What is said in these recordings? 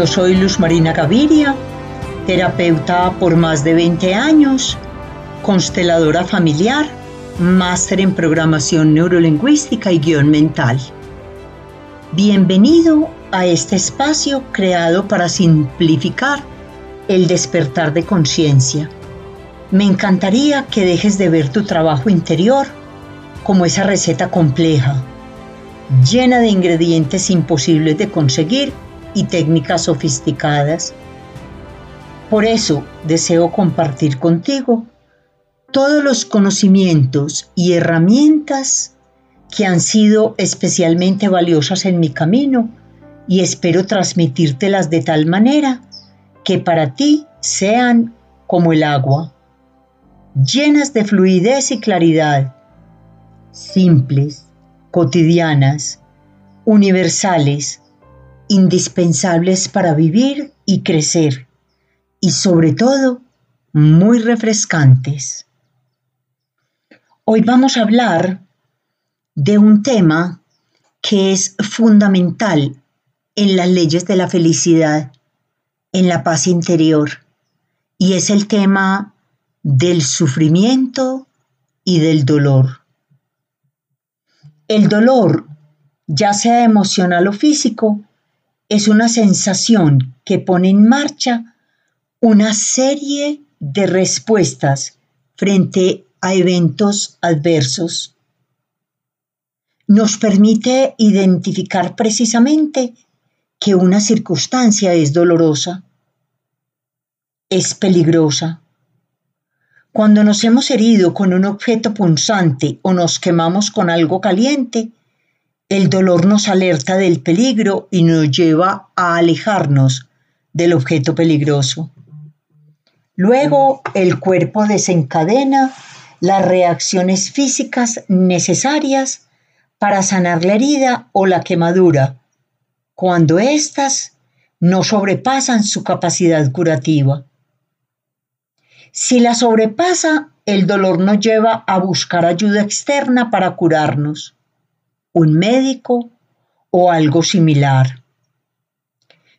Yo soy Luz Marina Gaviria, terapeuta por más de 20 años, consteladora familiar, máster en programación neurolingüística y guion mental. Bienvenido a este espacio creado para simplificar el despertar de conciencia. Me encantaría que dejes de ver tu trabajo interior como esa receta compleja llena de ingredientes imposibles de conseguir y técnicas sofisticadas. Por eso deseo compartir contigo todos los conocimientos y herramientas que han sido especialmente valiosas en mi camino y espero transmitírtelas de tal manera que para ti sean como el agua, llenas de fluidez y claridad, simples, cotidianas, universales, indispensables para vivir y crecer, y sobre todo, muy refrescantes. Hoy vamos a hablar de un tema que es fundamental en las leyes de la felicidad, en la paz interior, y es el tema del sufrimiento y del dolor. El dolor, ya sea emocional o físico, es una sensación que pone en marcha una serie de respuestas frente a eventos adversos. Nos permite identificar precisamente que una circunstancia es dolorosa, es peligrosa, cuando nos hemos herido con un objeto punzante o nos quemamos con algo caliente, el dolor nos alerta del peligro y nos lleva a alejarnos del objeto peligroso. Luego el cuerpo desencadena las reacciones físicas necesarias para sanar la herida o la quemadura, cuando éstas no sobrepasan su capacidad curativa. Si la sobrepasa, el dolor nos lleva a buscar ayuda externa para curarnos, un médico o algo similar.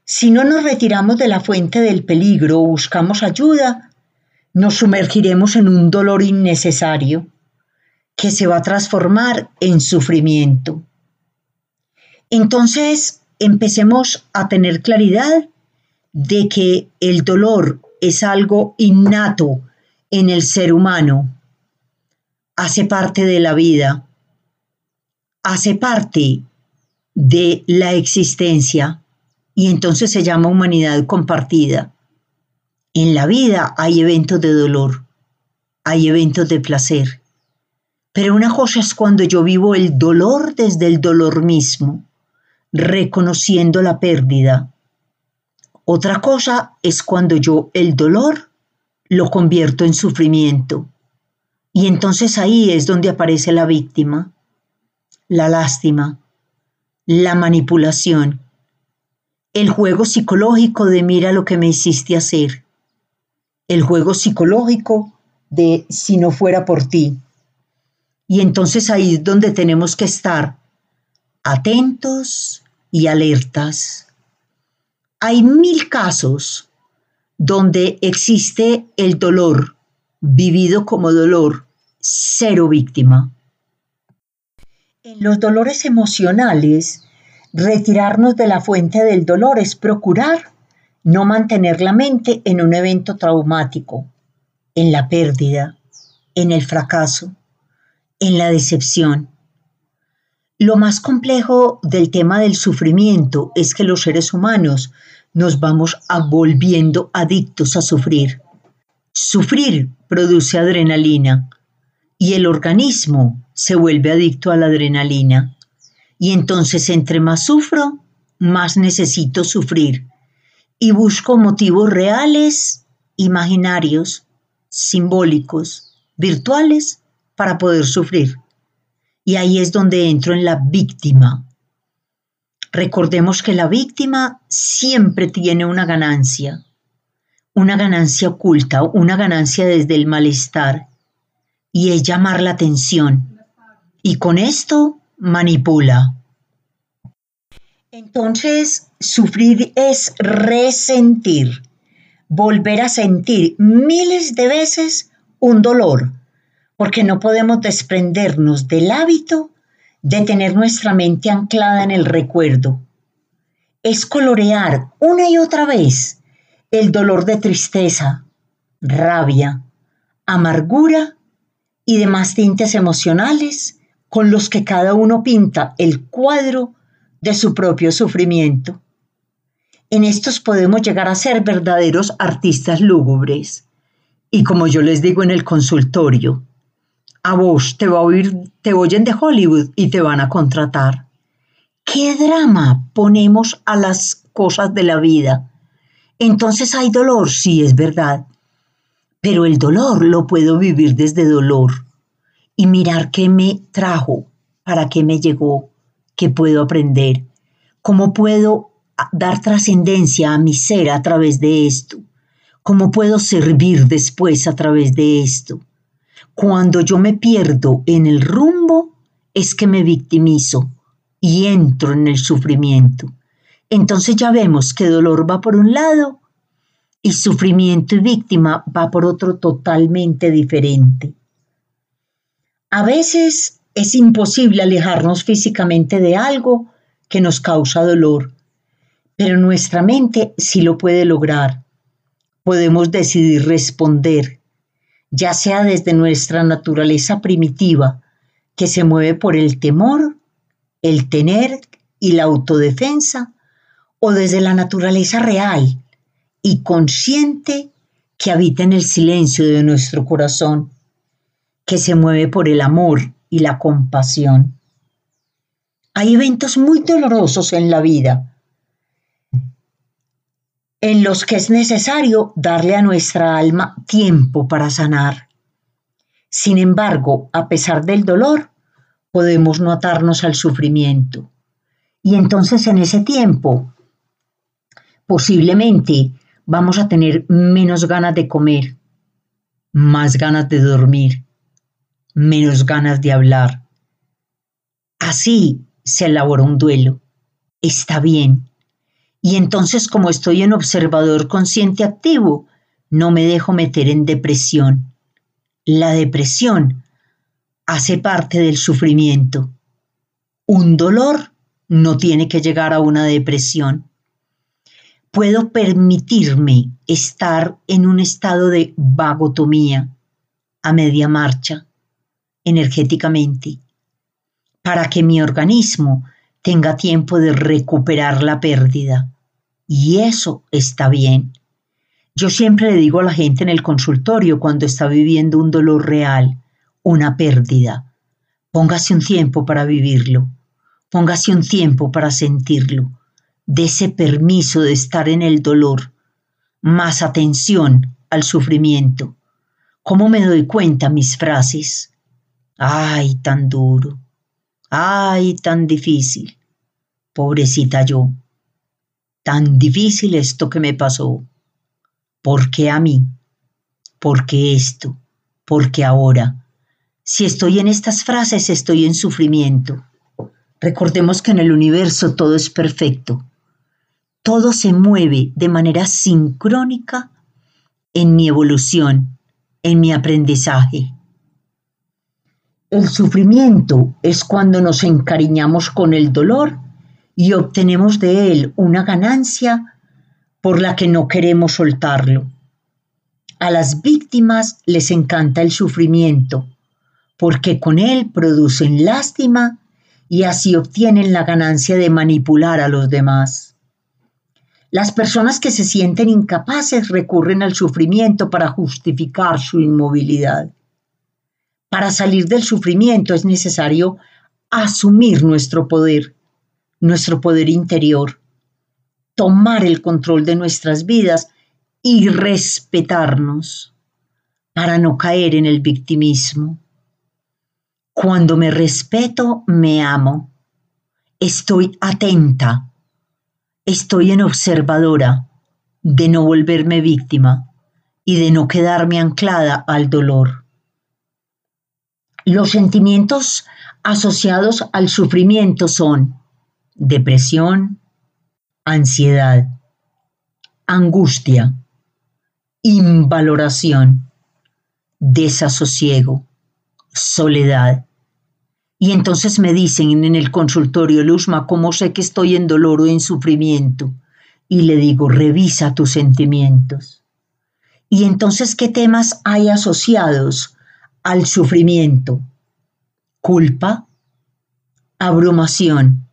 Si no nos retiramos de la fuente del peligro o buscamos ayuda, nos sumergiremos en un dolor innecesario que se va a transformar en sufrimiento. Entonces, empecemos a tener claridad de que el dolor es algo innato en el ser humano, hace parte de la vida, hace parte de la existencia y entonces se llama humanidad compartida. En la vida hay eventos de dolor, hay eventos de placer, pero una cosa es cuando yo vivo el dolor desde el dolor mismo, reconociendo la pérdida, otra cosa es cuando yo el dolor lo convierto en sufrimiento. Y entonces ahí es donde aparece la víctima, la lástima, la manipulación, el juego psicológico de mira lo que me hiciste hacer, el juego psicológico de si no fuera por ti. Y entonces ahí es donde tenemos que estar atentos y alertas. Hay mil casos donde existe el dolor vivido como dolor, cero víctima. En los dolores emocionales, retirarnos de la fuente del dolor es procurar no mantener la mente en un evento traumático, en la pérdida, en el fracaso, en la decepción. Lo más complejo del tema del sufrimiento es que los seres humanos nos vamos volviendo adictos a sufrir. Sufrir produce adrenalina y el organismo se vuelve adicto a la adrenalina. Y entonces entre más sufro, más necesito sufrir. Y busco motivos reales, imaginarios, simbólicos, virtuales, para poder sufrir. Y ahí es donde entro en la víctima. Recordemos que la víctima siempre tiene una ganancia, una ganancia oculta, una ganancia desde el malestar, y es llamar la atención. Y con esto manipula. Entonces, sufrir es resentir, volver a sentir miles de veces un dolor, porque no podemos desprendernos del hábito de tener nuestra mente anclada en el recuerdo. Es colorear una y otra vez el dolor de tristeza, rabia, amargura y demás tintes emocionales con los que cada uno pinta el cuadro de su propio sufrimiento. En estos podemos llegar a ser verdaderos artistas lúgubres. Y como yo les digo en el consultorio, a vos te, va a oír, te oyen de Hollywood y te van a contratar. ¿Qué drama ponemos a las cosas de la vida? Entonces hay dolor, sí es verdad, pero el dolor lo puedo vivir desde dolor y mirar qué me trajo, para qué me llegó, qué puedo aprender, cómo puedo dar trascendencia a mi ser a través de esto, cómo puedo servir después a través de esto. Cuando yo me pierdo en el rumbo es que me victimizo y entro en el sufrimiento. Entonces ya vemos que dolor va por un lado y sufrimiento y víctima va por otro totalmente diferente. A veces es imposible alejarnos físicamente de algo que nos causa dolor, pero nuestra mente sí lo puede lograr. Podemos decidir responder, ya sea desde nuestra naturaleza primitiva, que se mueve por el temor, el tener y la autodefensa, o desde la naturaleza real, y consciente que habita en el silencio de nuestro corazón, que se mueve por el amor y la compasión. Hay eventos muy dolorosos en la vida en los que es necesario darle a nuestra alma tiempo para sanar. Sin embargo, a pesar del dolor, podemos no atarnos al sufrimiento. Y entonces en ese tiempo, posiblemente vamos a tener menos ganas de comer, más ganas de dormir, menos ganas de hablar. Así se elabora un duelo. Está bien. Y entonces como estoy en observador consciente activo, no me dejo meter en depresión. La depresión hace parte del sufrimiento. Un dolor no tiene que llegar a una depresión puedo permitirme estar en un estado de vagotomía a media marcha energéticamente para que mi organismo tenga tiempo de recuperar la pérdida. Y eso está bien. Yo siempre le digo a la gente en el consultorio cuando está viviendo un dolor real, una pérdida, póngase un tiempo para vivirlo, póngase un tiempo para sentirlo, de ese permiso de estar en el dolor, más atención al sufrimiento. ¿Cómo me doy cuenta mis frases? Ay, tan duro. Ay, tan difícil. Pobrecita yo. Tan difícil esto que me pasó. ¿Por qué a mí? ¿Por qué esto? ¿Por qué ahora? Si estoy en estas frases, estoy en sufrimiento. Recordemos que en el universo todo es perfecto todo se mueve de manera sincrónica en mi evolución, en mi aprendizaje. El sufrimiento es cuando nos encariñamos con el dolor y obtenemos de él una ganancia por la que no queremos soltarlo. A las víctimas les encanta el sufrimiento porque con él producen lástima y así obtienen la ganancia de manipular a los demás. Las personas que se sienten incapaces recurren al sufrimiento para justificar su inmovilidad. Para salir del sufrimiento es necesario asumir nuestro poder, nuestro poder interior, tomar el control de nuestras vidas y respetarnos para no caer en el victimismo. Cuando me respeto, me amo. Estoy atenta Estoy en observadora de no volverme víctima y de no quedarme anclada al dolor. Los sentimientos asociados al sufrimiento son depresión, ansiedad, angustia, invaloración, desasosiego, soledad. Y entonces me dicen en el consultorio, Luzma, ¿cómo sé que estoy en dolor o en sufrimiento? Y le digo, revisa tus sentimientos. Y entonces, ¿qué temas hay asociados al sufrimiento? Culpa, abrumación,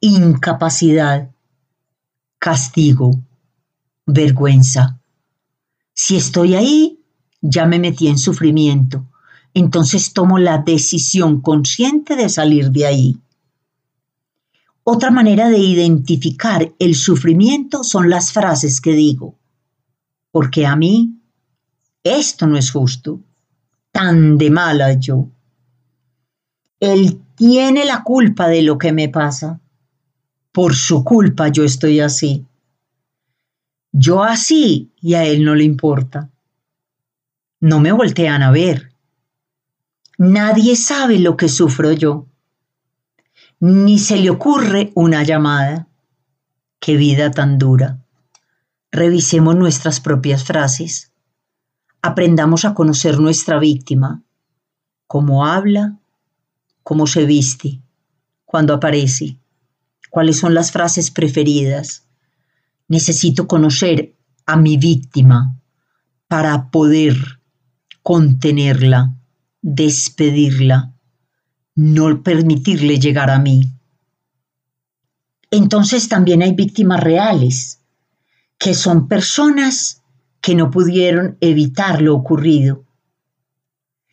incapacidad, castigo, vergüenza. Si estoy ahí, ya me metí en sufrimiento. Entonces tomo la decisión consciente de salir de ahí. Otra manera de identificar el sufrimiento son las frases que digo. Porque a mí esto no es justo. Tan de mala yo. Él tiene la culpa de lo que me pasa. Por su culpa yo estoy así. Yo así y a él no le importa. No me voltean a ver. Nadie sabe lo que sufro yo. Ni se le ocurre una llamada. Qué vida tan dura. Revisemos nuestras propias frases. Aprendamos a conocer nuestra víctima, cómo habla, cómo se viste, cuando aparece, cuáles son las frases preferidas. Necesito conocer a mi víctima para poder contenerla, despedirla, no permitirle llegar a mí. Entonces también hay víctimas reales, que son personas que no pudieron evitar lo ocurrido.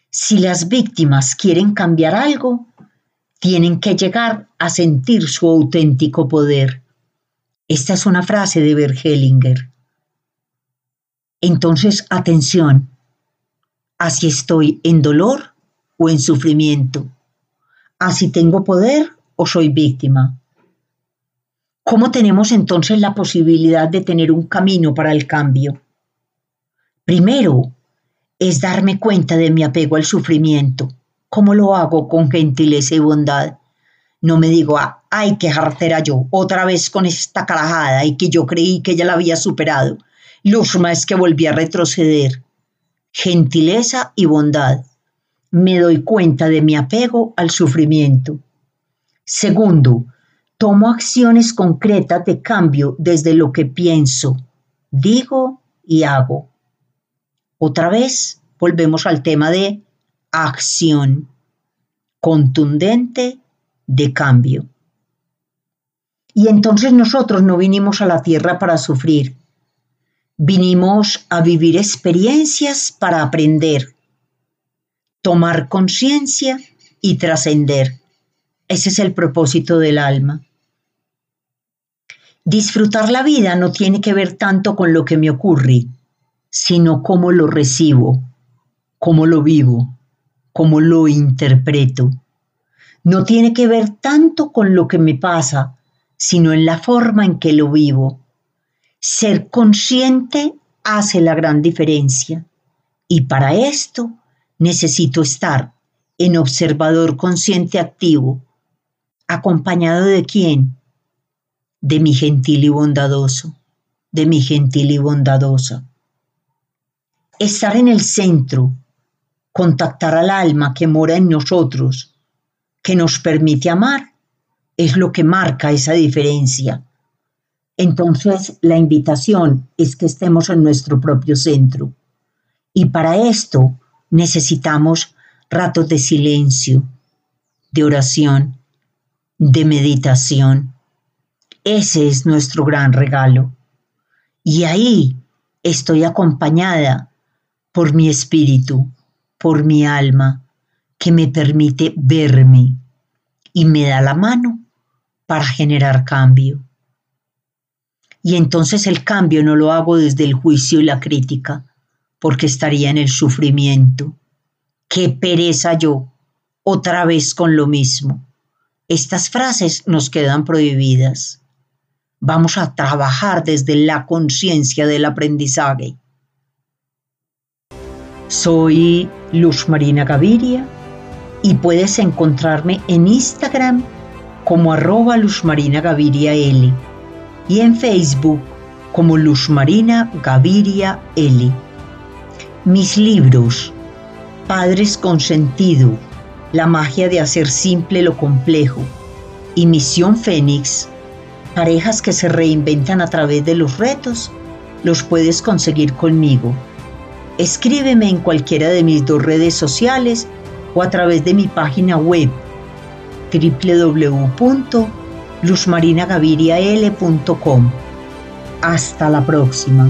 Si las víctimas quieren cambiar algo, tienen que llegar a sentir su auténtico poder. Esta es una frase de Bergelinger. Entonces, atención, así estoy en dolor o en sufrimiento, así tengo poder o soy víctima. ¿Cómo tenemos entonces la posibilidad de tener un camino para el cambio? Primero, es darme cuenta de mi apego al sufrimiento. ¿Cómo lo hago con gentileza y bondad? No me digo, ah, ay, qué jartera yo, otra vez con esta carajada y que yo creí que ya la había superado. Luzma es que volví a retroceder. Gentileza y bondad. Me doy cuenta de mi apego al sufrimiento. Segundo, tomo acciones concretas de cambio desde lo que pienso, digo y hago. Otra vez volvemos al tema de acción contundente de cambio. Y entonces nosotros no vinimos a la tierra para sufrir, vinimos a vivir experiencias para aprender, tomar conciencia y trascender. Ese es el propósito del alma. Disfrutar la vida no tiene que ver tanto con lo que me ocurre, sino cómo lo recibo, cómo lo vivo cómo lo interpreto. No tiene que ver tanto con lo que me pasa, sino en la forma en que lo vivo. Ser consciente hace la gran diferencia. Y para esto necesito estar en observador consciente activo. ¿Acompañado de quién? De mi gentil y bondadoso, de mi gentil y bondadosa. Estar en el centro, contactar al alma que mora en nosotros, que nos permite amar, es lo que marca esa diferencia. Entonces, la invitación es que estemos en nuestro propio centro. Y para esto necesitamos ratos de silencio, de oración, de meditación. Ese es nuestro gran regalo. Y ahí estoy acompañada por mi espíritu, por mi alma que me permite verme y me da la mano para generar cambio. Y entonces el cambio no lo hago desde el juicio y la crítica, porque estaría en el sufrimiento. Qué pereza yo, otra vez con lo mismo. Estas frases nos quedan prohibidas. Vamos a trabajar desde la conciencia del aprendizaje soy Luz Marina Gaviria y puedes encontrarme en Instagram como arroba Luz Marina Gaviria L y en Facebook como Luz Marina Gaviria L. Mis libros, Padres con Sentido, La magia de hacer simple lo complejo y Misión Fénix, parejas que se reinventan a través de los retos, los puedes conseguir conmigo. Escríbeme en cualquiera de mis dos redes sociales o a través de mi página web www.luzmarinagavirial.com. Hasta la próxima.